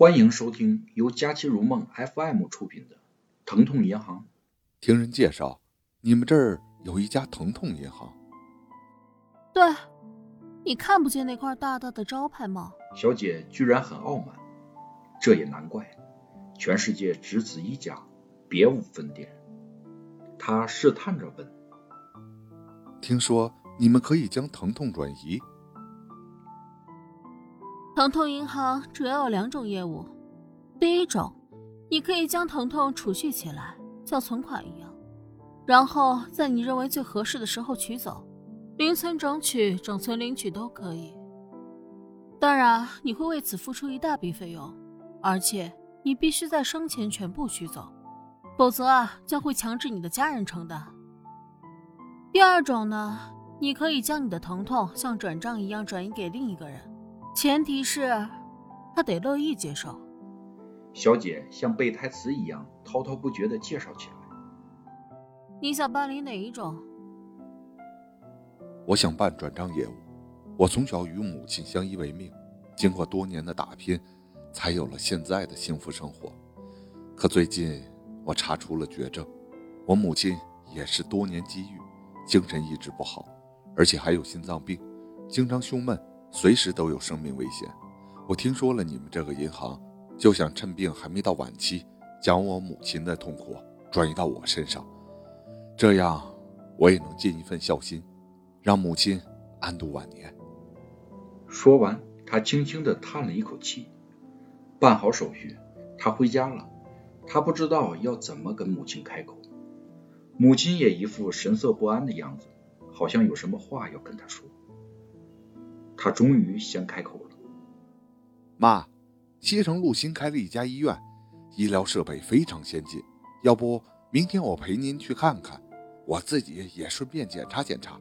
欢迎收听由佳期如梦 FM 出品的《疼痛银行》。听人介绍，你们这儿有一家疼痛银行？对，你看不见那块大大的招牌吗？小姐居然很傲慢，这也难怪，全世界只此一家，别无分店。她试探着问：“听说你们可以将疼痛转移？”疼痛银行主要有两种业务，第一种，你可以将疼痛储蓄起来，像存款一样，然后在你认为最合适的时候取走，零存整取、整存领取都可以。当然，你会为此付出一大笔费用，而且你必须在生前全部取走，否则啊，将会强制你的家人承担。第二种呢，你可以将你的疼痛像转账一样转移给另一个人。前提是，他得乐意接受。小姐像背台词一样滔滔不绝地介绍起来。你想办理哪一种？我想办转账业务。我从小与母亲相依为命，经过多年的打拼，才有了现在的幸福生活。可最近我查出了绝症，我母亲也是多年积郁，精神一直不好，而且还有心脏病，经常胸闷。随时都有生命危险。我听说了你们这个银行，就想趁病还没到晚期，将我母亲的痛苦转移到我身上，这样我也能尽一份孝心，让母亲安度晚年。说完，他轻轻地叹了一口气。办好手续，他回家了。他不知道要怎么跟母亲开口，母亲也一副神色不安的样子，好像有什么话要跟他说。他终于先开口了：“妈，西城路新开了一家医院，医疗设备非常先进，要不明天我陪您去看看，我自己也顺便检查检查。”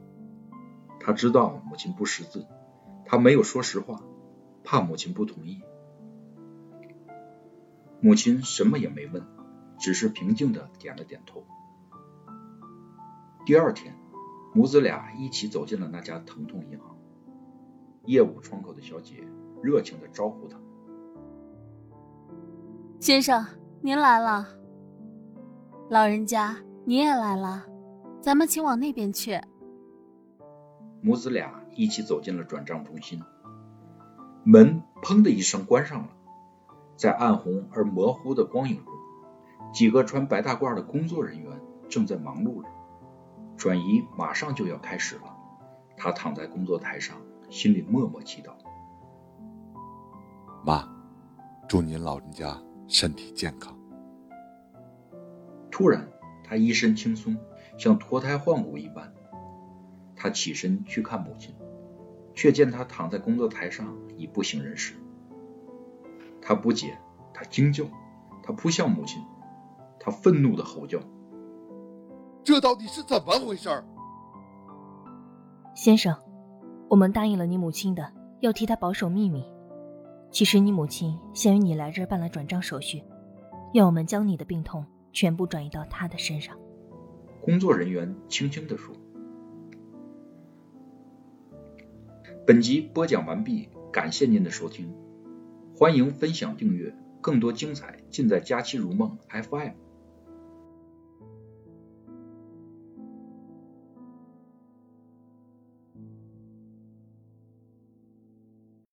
他知道母亲不识字，他没有说实话，怕母亲不同意。母亲什么也没问，只是平静的点了点头。第二天，母子俩一起走进了那家疼痛银行。业务窗口的小姐热情的招呼他：“先生，您来了。老人家，你也来了，咱们请往那边去。”母子俩一起走进了转账中心，门砰的一声关上了。在暗红而模糊的光影中，几个穿白大褂的工作人员正在忙碌着。转移马上就要开始了，他躺在工作台上。心里默默祈祷：“妈，祝您老人家身体健康。”突然，他一身轻松，像脱胎换骨一般。他起身去看母亲，却见她躺在工作台上，已不省人事。他不解，他惊叫，他扑向母亲，他愤怒的吼叫：“这到底是怎么回事？”先生。我们答应了你母亲的，要替她保守秘密。其实你母亲先于你来这儿办了转账手续，要我们将你的病痛全部转移到她的身上。工作人员轻轻地说：“本集播讲完毕，感谢您的收听，欢迎分享订阅，更多精彩尽在佳期如梦 FM。”